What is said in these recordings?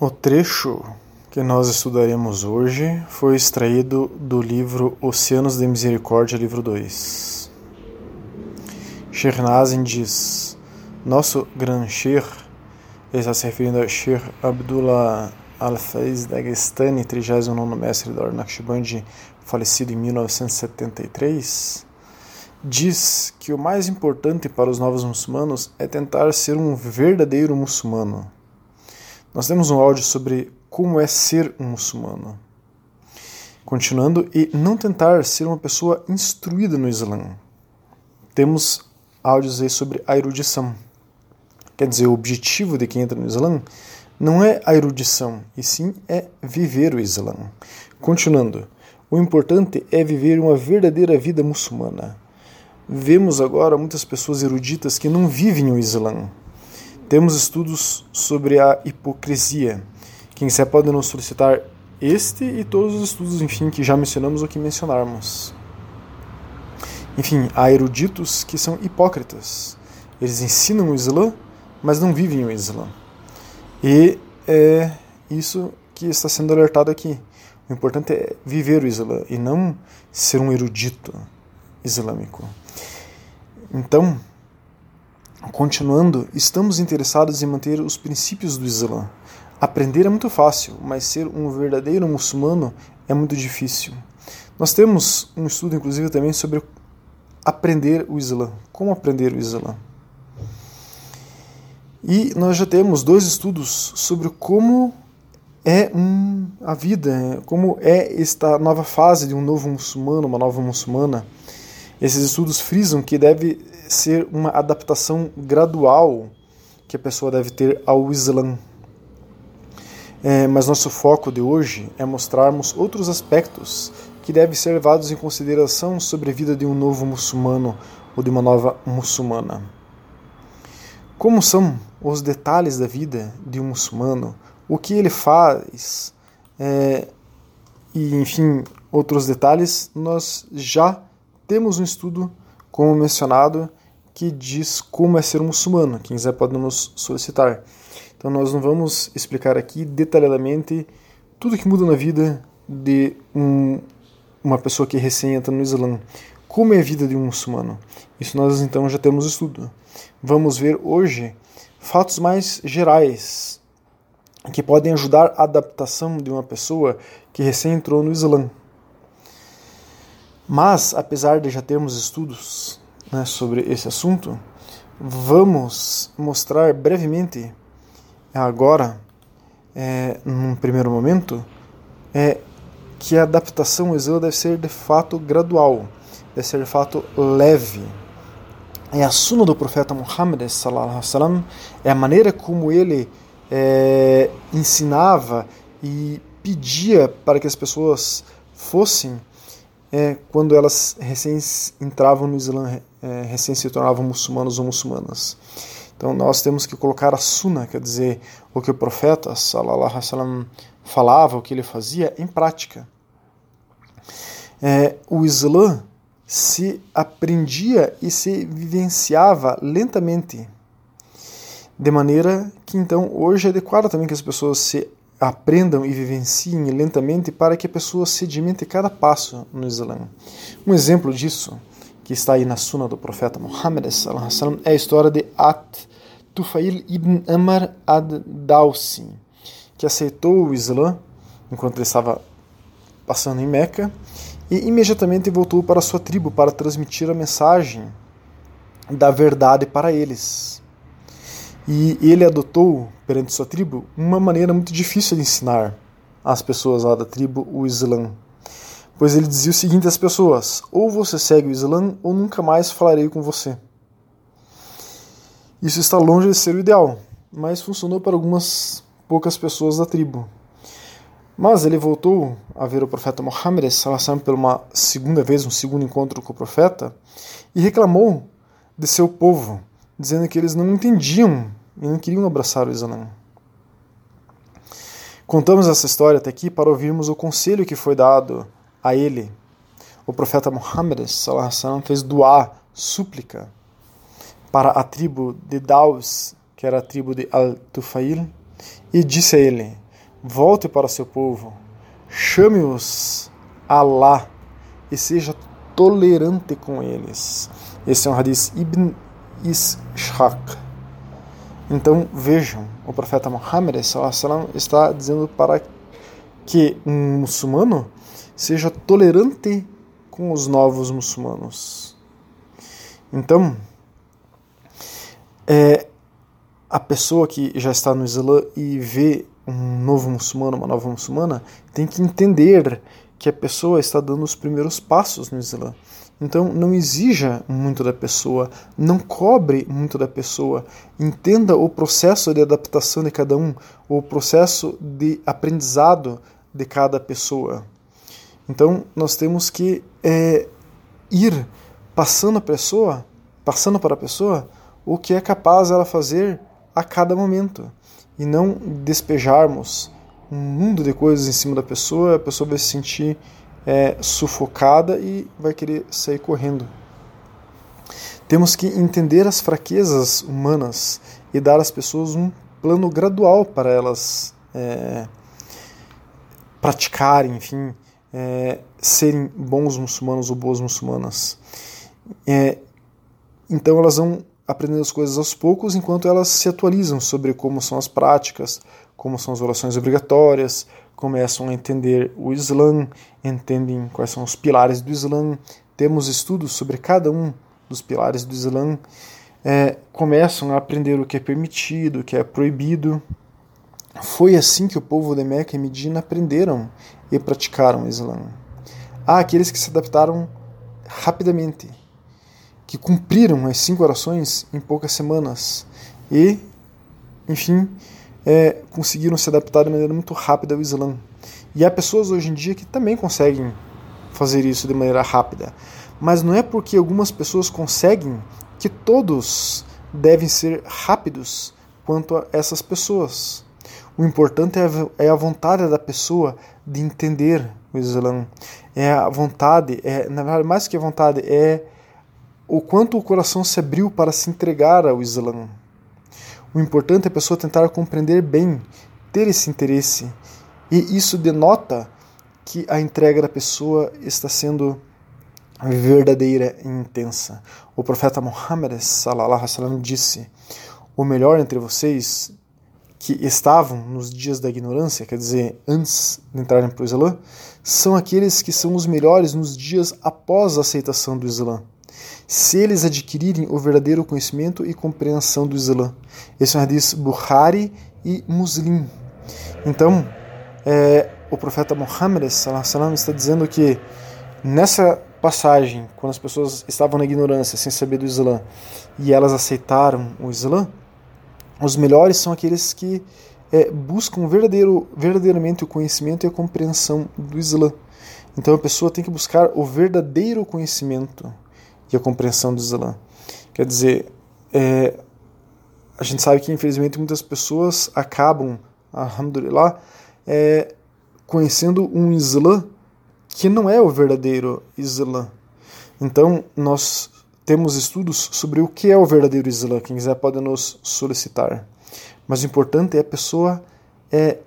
O trecho que nós estudaremos hoje foi extraído do livro Oceanos de Misericórdia, livro 2. Shernazin diz: Nosso Gran Sheikh, ele está se referindo a Sheikh Abdullah Al-Faiz Dagestani, 39 mestre da Ordem falecido em 1973, diz que o mais importante para os novos muçulmanos é tentar ser um verdadeiro muçulmano. Nós temos um áudio sobre como é ser um muçulmano. Continuando, e não tentar ser uma pessoa instruída no Islã. Temos áudios aí sobre a erudição. Quer dizer, o objetivo de quem entra no Islã não é a erudição, e sim é viver o Islã. Continuando, o importante é viver uma verdadeira vida muçulmana. Vemos agora muitas pessoas eruditas que não vivem o Islã. Temos estudos sobre a hipocrisia. Quem quiser pode nos solicitar este e todos os estudos, enfim, que já mencionamos ou que mencionarmos. Enfim, há eruditos que são hipócritas. Eles ensinam o Islã, mas não vivem o Islã. E é isso que está sendo alertado aqui. O importante é viver o Islã e não ser um erudito islâmico. Então, continuando, estamos interessados em manter os princípios do Islã. Aprender é muito fácil, mas ser um verdadeiro muçulmano é muito difícil. Nós temos um estudo, inclusive, também sobre aprender o Islã. Como aprender o Islã? E nós já temos dois estudos sobre como é um, a vida, como é esta nova fase de um novo muçulmano, uma nova muçulmana. Esses estudos frisam que deve ser uma adaptação gradual que a pessoa deve ter ao Islã. É, mas nosso foco de hoje é mostrarmos outros aspectos que devem ser levados em consideração sobre a vida de um novo muçulmano ou de uma nova muçulmana. Como são os detalhes da vida de um muçulmano, o que ele faz, é, e enfim, outros detalhes, nós já temos um estudo, como mencionado, que diz como é ser um muçulmano. Quem quiser pode nos solicitar. Então nós não vamos explicar aqui detalhadamente tudo que muda na vida de um, uma pessoa que recém entra no Islã. Como é a vida de um muçulmano? Isso nós então já temos estudo. Vamos ver hoje fatos mais gerais que podem ajudar a adaptação de uma pessoa que recém entrou no Islã. Mas, apesar de já termos estudos né, sobre esse assunto, vamos mostrar brevemente, agora, é, num primeiro momento, é, que a adaptação ao Islã deve ser de fato gradual, deve ser de fato leve. É a suna do profeta Muhammad, é a maneira como ele é, ensinava e pedia para que as pessoas fossem é, quando elas recém entravam no Islã, é, recém se tornavam muçulmanos ou muçulmanas. Então nós temos que colocar a sunna, quer dizer, o que o profeta sallallahu alaihi falava, o que ele fazia, em prática. É, o Islã se aprendia e se vivenciava lentamente, de maneira que então hoje é adequado também que as pessoas se aprendam e vivenciem lentamente para que a pessoa sedimente cada passo no Islã. Um exemplo disso, que está aí na Sunna do profeta Muhammad, é a história de At Tufail ibn Amr ad-Dawsi, que aceitou o Islã enquanto ele estava passando em Meca e imediatamente voltou para sua tribo para transmitir a mensagem da verdade para eles. E ele adotou, perante sua tribo, uma maneira muito difícil de ensinar às pessoas lá da tribo o Islã. Pois ele dizia o seguinte às pessoas: ou você segue o Islã, ou nunca mais falarei com você. Isso está longe de ser o ideal, mas funcionou para algumas poucas pessoas da tribo. Mas ele voltou a ver o profeta Muhammad pela uma segunda vez, um segundo encontro com o profeta, e reclamou de seu povo dizendo que eles não entendiam e não queriam abraçar o Islã. Contamos essa história até aqui para ouvirmos o conselho que foi dado a ele. O profeta Muhammad fez doar súplica para a tribo de Daus, que era a tribo de Al-Tufail, e disse a ele: volte para seu povo, chame-os Allah e seja tolerante com eles. Esse é um hadith Ibn Ishaq. Então vejam, o profeta Muhammad está dizendo para que um muçulmano seja tolerante com os novos muçulmanos. Então, é, a pessoa que já está no Islã e vê um novo muçulmano, uma nova muçulmana, tem que entender que a pessoa está dando os primeiros passos no Islã. Então, não exija muito da pessoa, não cobre muito da pessoa. Entenda o processo de adaptação de cada um, o processo de aprendizado de cada pessoa. Então, nós temos que é, ir passando a pessoa, passando para a pessoa, o que é capaz ela fazer a cada momento e não despejarmos um mundo de coisas em cima da pessoa, a pessoa vai se sentir é, sufocada e vai querer sair correndo. Temos que entender as fraquezas humanas e dar às pessoas um plano gradual para elas é, praticarem, enfim, é, serem bons muçulmanos ou boas muçulmanas. É, então elas vão aprendendo as coisas aos poucos enquanto elas se atualizam sobre como são as práticas, como são as orações obrigatórias, começam a entender o Islã, entendem quais são os pilares do Islã, temos estudos sobre cada um dos pilares do Islã, é, começam a aprender o que é permitido, o que é proibido. Foi assim que o povo de Meca e Medina aprenderam e praticaram o Islã. Há aqueles que se adaptaram rapidamente, que cumpriram as cinco orações em poucas semanas e, enfim, é, conseguiram se adaptar de maneira muito rápida ao Islã. E há pessoas hoje em dia que também conseguem fazer isso de maneira rápida. Mas não é porque algumas pessoas conseguem que todos devem ser rápidos quanto a essas pessoas. O importante é a é vontade da pessoa de entender o Islã. É a vontade, é, na verdade, mais que a vontade, é o quanto o coração se abriu para se entregar ao Islã. O importante é a pessoa tentar compreender bem, ter esse interesse. E isso denota que a entrega da pessoa está sendo verdadeira e intensa. O profeta Muhammad sallam, disse: O melhor entre vocês que estavam nos dias da ignorância, quer dizer, antes de entrarem para o Islã, são aqueles que são os melhores nos dias após a aceitação do Islã se eles adquirirem o verdadeiro conhecimento e compreensão do Islã. Esse é um hadith Bukhari e Muslim. Então, é, o profeta Muhammad salam, está dizendo que nessa passagem, quando as pessoas estavam na ignorância, sem saber do Islã, e elas aceitaram o Islã, os melhores são aqueles que é, buscam verdadeiro, verdadeiramente o conhecimento e a compreensão do Islã. Então a pessoa tem que buscar o verdadeiro conhecimento e a compreensão do Islã. Quer dizer, é, a gente sabe que infelizmente muitas pessoas acabam, alhamdulillah, é, conhecendo um Islã que não é o verdadeiro Islã. Então, nós temos estudos sobre o que é o verdadeiro Islã. Quem quiser pode nos solicitar. Mas o importante é a pessoa é,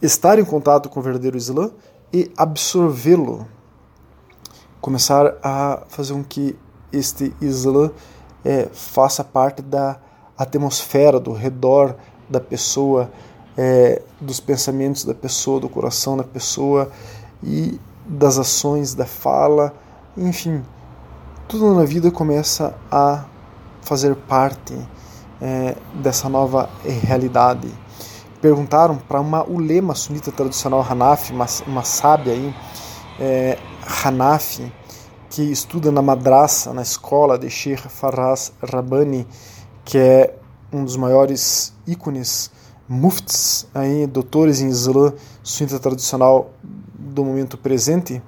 estar em contato com o verdadeiro Islã e absorvê-lo. Começar a fazer com que este Islã é, faça parte da atmosfera, do redor da pessoa, é, dos pensamentos da pessoa, do coração da pessoa e das ações, da fala, enfim, tudo na vida começa a fazer parte é, dessa nova realidade. Perguntaram para uma ulema sunita tradicional Hanafi, uma, uma sábia aí, é, Hanafi, que estuda na madraça, na escola de Sheikh Faraz Rabbani, que é um dos maiores ícones muftis, aí, doutores em Islã sunita tradicional do momento presente,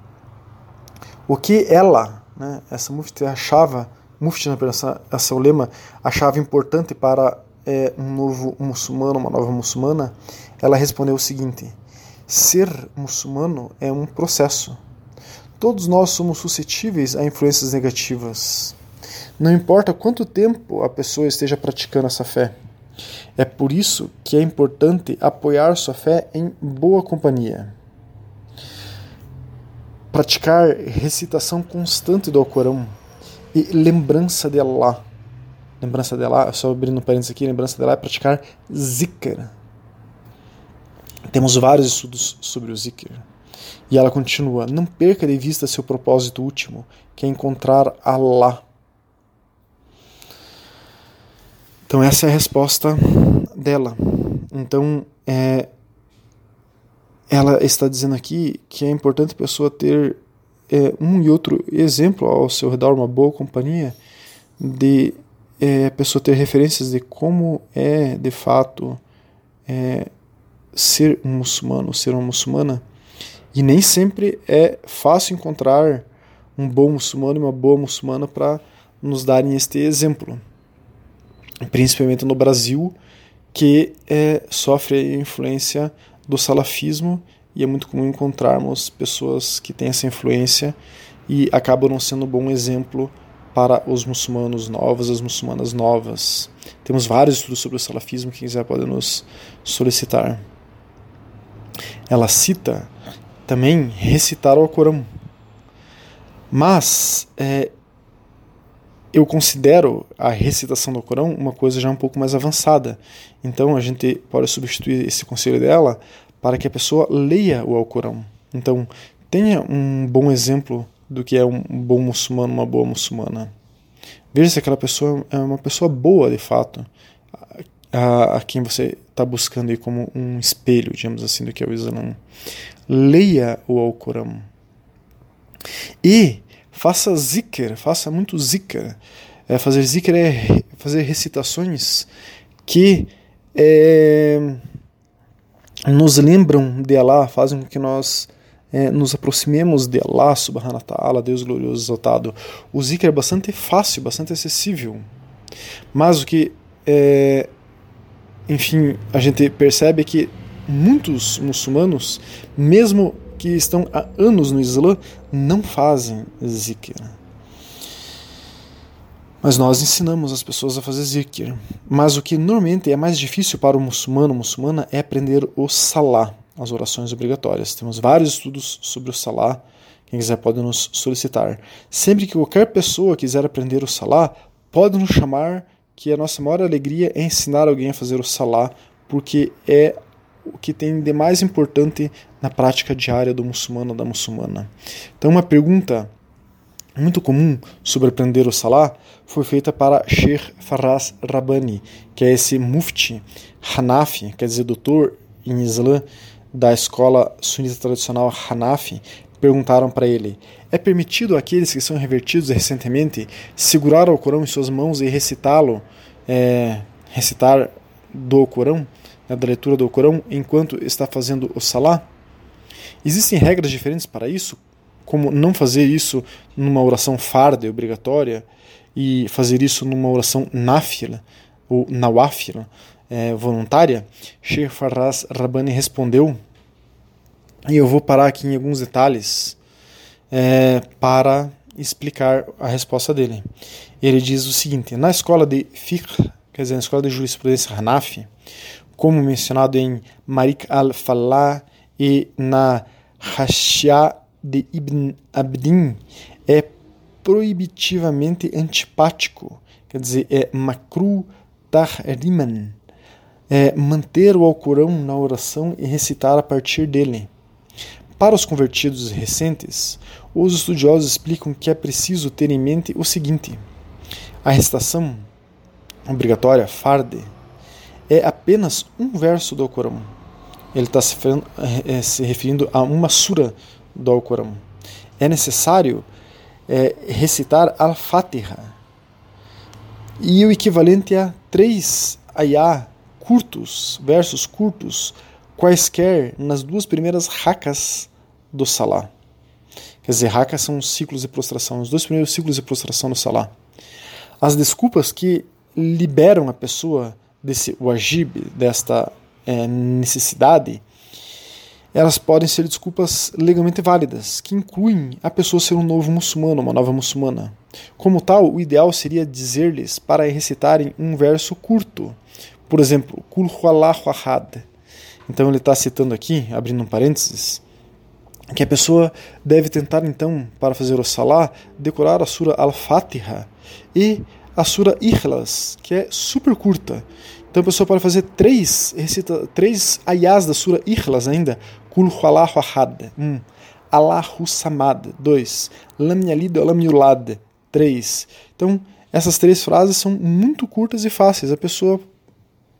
o que ela, né, essa mufti achava, mufti essa, essa ulema, achava importante para é, um novo muçulmano, uma nova muçulmana, ela respondeu o seguinte: ser muçulmano é um processo Todos nós somos suscetíveis a influências negativas. Não importa quanto tempo a pessoa esteja praticando essa fé. É por isso que é importante apoiar sua fé em boa companhia. Praticar recitação constante do Alcorão e lembrança de Allah. Lembrança de Allah, só abrindo parênteses aqui, lembrança de Allah é praticar zikr. Temos vários estudos sobre o zikr. E ela continua: Não perca de vista seu propósito último, que é encontrar Allah. Então, essa é a resposta dela. Então, é, ela está dizendo aqui que é importante a pessoa ter é, um e outro exemplo ao seu redor, uma boa companhia, de é, a pessoa ter referências de como é de fato é, ser um muçulmano, ser uma muçulmana. E nem sempre é fácil encontrar um bom muçulmano e uma boa muçulmana para nos darem este exemplo. Principalmente no Brasil, que é, sofre a influência do salafismo e é muito comum encontrarmos pessoas que têm essa influência e acabam não sendo um bom exemplo para os muçulmanos novos, as muçulmanas novas. Temos vários estudos sobre o salafismo, quem quiser pode nos solicitar. Ela cita também recitar o Corão. Mas é, eu considero a recitação do Corão uma coisa já um pouco mais avançada. Então a gente pode substituir esse conselho dela para que a pessoa leia o Alcorão. Então tenha um bom exemplo do que é um bom muçulmano, uma boa muçulmana. Veja se aquela pessoa é uma pessoa boa de fato, a, a quem você está buscando aí como um espelho, digamos assim, do que é o Islã leia o Alcorão. E faça zikr, faça muito zikr. É, fazer zikr é fazer recitações que é, nos lembram de Allah, fazem com que nós é, nos aproximemos de Allah subhanahu wa ta'ala, Deus glorioso exaltado. O zikr é bastante fácil, bastante acessível. Mas o que, é, enfim, a gente percebe é que muitos muçulmanos, mesmo que estão há anos no Islã, não fazem zikr. Mas nós ensinamos as pessoas a fazer zikr. Mas o que normalmente é mais difícil para o muçulmano, muçulmana, é aprender o salá, as orações obrigatórias. Temos vários estudos sobre o salá. Quem quiser pode nos solicitar. Sempre que qualquer pessoa quiser aprender o salá, pode nos chamar, que a nossa maior alegria é ensinar alguém a fazer o salá, porque é o que tem de mais importante na prática diária do muçulmano ou da muçulmana. Então, uma pergunta muito comum sobre aprender o Salah foi feita para Sheikh Faraz Rabbani, que é esse mufti Hanafi, quer dizer, doutor em Islã da escola sunita tradicional Hanafi. Perguntaram para ele: é permitido àqueles que são revertidos recentemente segurar o Corão em suas mãos e recitá-lo, é, recitar do Corão? Né, da leitura do Corão enquanto está fazendo o Salah? Existem regras diferentes para isso, como não fazer isso numa oração farda obrigatória e fazer isso numa oração náfila ou nawafila é, voluntária? Sheikh Farraz Rabbani respondeu, e eu vou parar aqui em alguns detalhes é, para explicar a resposta dele. Ele diz o seguinte: na escola de fiqh, quer dizer, na escola de jurisprudência Hanafi, como mencionado em Marik al-Falah e na Hashia de Ibn Abdin, é proibitivamente antipático, quer dizer, é makru tahriman, é manter o Alcorão na oração e recitar a partir dele. Para os convertidos recentes, os estudiosos explicam que é preciso ter em mente o seguinte: a recitação obrigatória, farde, é apenas um verso do Alcorão. Ele está se, é, se, referindo a uma sura do Alcorão. É necessário é, recitar Al-Fatiha. E o equivalente a três ayah curtos, versos curtos, quaisquer nas duas primeiras rakas do Salah. Quer dizer, rakas são os ciclos de prostração, os dois primeiros ciclos de prostração do Salah. As desculpas que liberam a pessoa desse wajib, desta é, necessidade, elas podem ser desculpas legalmente válidas, que incluem a pessoa ser um novo muçulmano, uma nova muçulmana. Como tal, o ideal seria dizer-lhes para recitarem um verso curto, Por exemplo, Kul Huallahu Ahad. Então ele está citando aqui, abrindo um parênteses, que a pessoa deve tentar então, para fazer o Salah, decorar a Sura Al-Fatiha e a Sura Ikhlas, que é super curta. Então a pessoa pode fazer três, recita três ayahs da Sura Ikhlas ainda. Kul Huallahu Ahad. Um. Allahu Samad. Dois. Lam Yalid Lam Yulad. Três. Então essas três frases são muito curtas e fáceis. A pessoa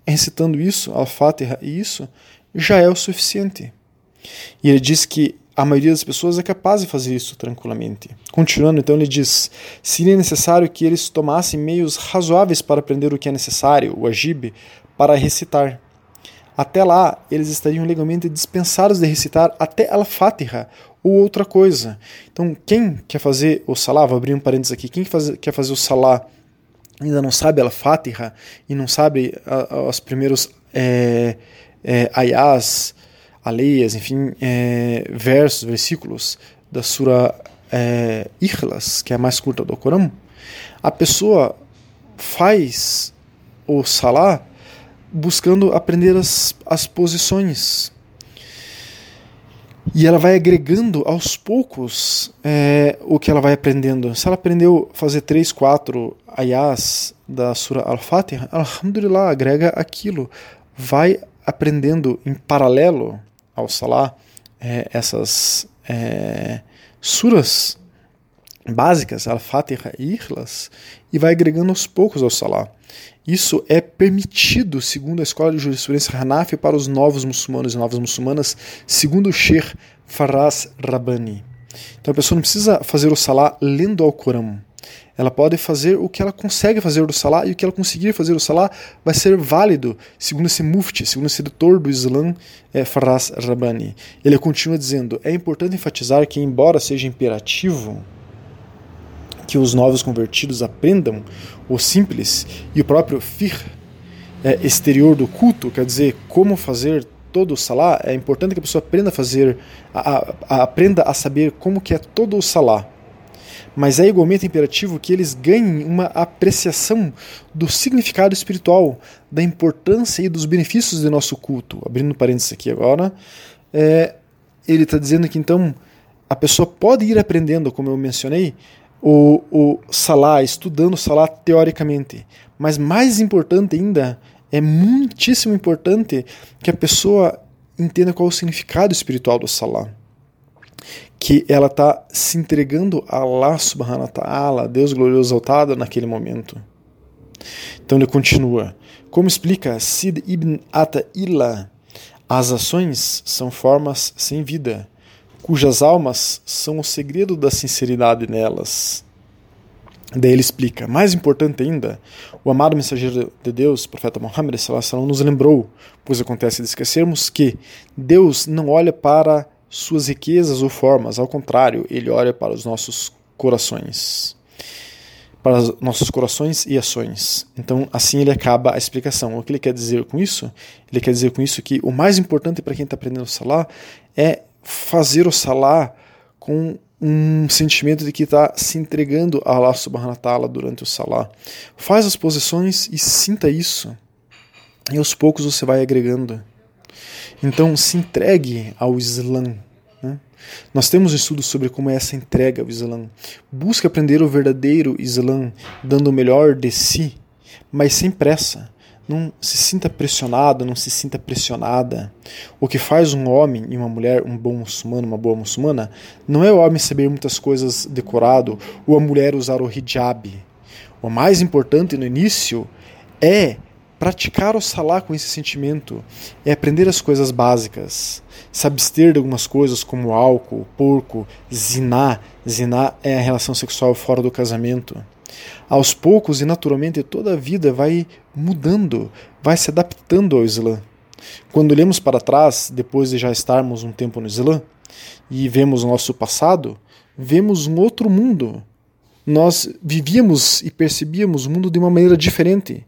recitando isso, Al-Fatiha e isso, já é o suficiente. E ele diz que a maioria das pessoas é capaz de fazer isso tranquilamente. Continuando, então, ele diz: seria necessário que eles tomassem meios razoáveis para aprender o que é necessário, o agib, para recitar. Até lá, eles estariam legalmente dispensados de recitar até Al-Fatiha ou outra coisa. Então, quem quer fazer o Salah, vou abrir um parênteses aqui, quem quer fazer o Salah ainda não sabe Al-Fatiha e não sabe os primeiros é, é, ayahs, aleias, enfim, é, versos, versículos da Sura é, Ikhlas, que é a mais curta do Corão, a pessoa faz o Salah buscando aprender as, as posições. E ela vai agregando aos poucos é, o que ela vai aprendendo. Se ela aprendeu fazer três, quatro ayahs da Sura Al-Fatiha, Alhamdulillah, agrega aquilo. Vai aprendendo em paralelo ao Salah é, essas é, suras básicas, Al-Fatiha e Ikhlas, e vai agregando aos poucos ao Salah. Isso é permitido, segundo a escola de jurisprudência Hanafi, para os novos muçulmanos e novas muçulmanas, segundo o Sheikh Faraz Rabbani. Então a pessoa não precisa fazer o Salah lendo ao Corão. Ela pode fazer o que ela consegue fazer do Salah e o que ela conseguir fazer do Salah vai ser válido, segundo esse mufti, segundo esse editor do Islã, é, Faraz Rabbani. Ele continua dizendo: é importante enfatizar que, embora seja imperativo que os novos convertidos aprendam o simples e o próprio fiqh é, exterior do culto, quer dizer, como fazer todo o salá, é importante que a pessoa aprenda a fazer, a, a, a, aprenda a saber como que é todo o salá mas é igualmente imperativo que eles ganhem uma apreciação do significado espiritual, da importância e dos benefícios do nosso culto. Abrindo parênteses aqui agora, é, ele está dizendo que então a pessoa pode ir aprendendo, como eu mencionei, o, o estudando o Salah teoricamente, mas mais importante ainda, é muitíssimo importante que a pessoa entenda qual o significado espiritual do Salah que ela está se entregando a Allah subhanahu wa ta'ala, Deus glorioso exaltado, naquele momento. Então ele continua. Como explica Sid ibn Ata'ila, as ações são formas sem vida, cujas almas são o segredo da sinceridade nelas. Daí ele explica, mais importante ainda, o amado mensageiro de Deus, profeta Muhammad, nos lembrou, pois acontece de esquecermos que Deus não olha para suas riquezas ou formas, ao contrário, ele olha para os nossos corações. Para os nossos corações e ações. Então, assim ele acaba a explicação. O que ele quer dizer com isso? Ele quer dizer com isso que o mais importante para quem está aprendendo o salá é fazer o salá com um sentimento de que está se entregando a Allah subhanahu wa ta'ala durante o salá. Faz as posições e sinta isso. E aos poucos você vai agregando. Então, se entregue ao Islã. Né? Nós temos um estudo sobre como é essa entrega ao Islã. Busque aprender o verdadeiro Islã, dando o melhor de si, mas sem pressa. Não se sinta pressionado, não se sinta pressionada. O que faz um homem e uma mulher um bom muçulmano, uma boa muçulmana, não é o homem saber muitas coisas decorado ou a mulher usar o hijab. O mais importante no início é Praticar o salá com esse sentimento é aprender as coisas básicas, se abster de algumas coisas como álcool, porco, ziná. Ziná é a relação sexual fora do casamento. Aos poucos e naturalmente toda a vida vai mudando, vai se adaptando ao Islã. Quando olhamos para trás, depois de já estarmos um tempo no Islã, e vemos o nosso passado, vemos um outro mundo. Nós vivíamos e percebíamos o mundo de uma maneira diferente.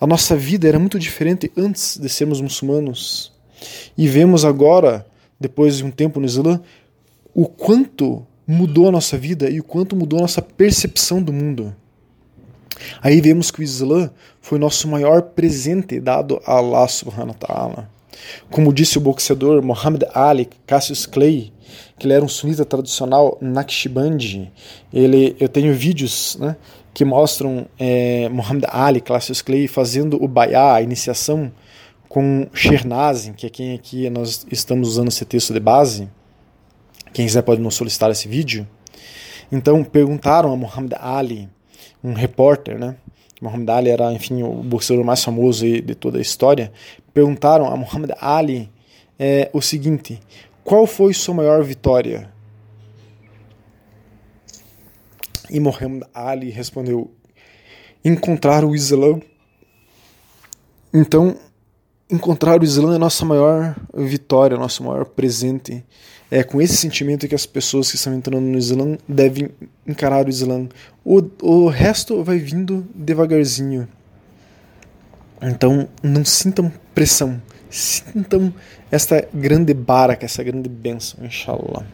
A nossa vida era muito diferente antes de sermos muçulmanos. E vemos agora, depois de um tempo no Islã, o quanto mudou a nossa vida e o quanto mudou a nossa percepção do mundo. Aí vemos que o Islã foi nosso maior presente dado a Allah subhanahu wa ta'ala. Como disse o boxeador Muhammad Ali Cassius Clay, que ele era um sunita tradicional Naqshbandi, ele, eu tenho vídeos né, que mostram é, Muhammad Ali Cassius Clay fazendo o bayá, a iniciação, com Shernazin, que é quem aqui nós estamos usando esse texto de base. Quem quiser pode nos solicitar esse vídeo. Então perguntaram a Muhammad Ali, um repórter, né? Muhammad Ali era, enfim, o boxeador mais famoso de toda a história. Perguntaram a Muhammad Ali é, o seguinte: qual foi sua maior vitória? E Muhammad Ali respondeu: encontrar o Islã. Então, encontrar o Islã é a nossa maior vitória, nosso maior presente. É com esse sentimento que as pessoas que estão entrando no Islã devem encarar o Islã. O, o resto vai vindo devagarzinho. Então não sintam pressão, sintam esta grande baraka, essa grande bênção, inshallah.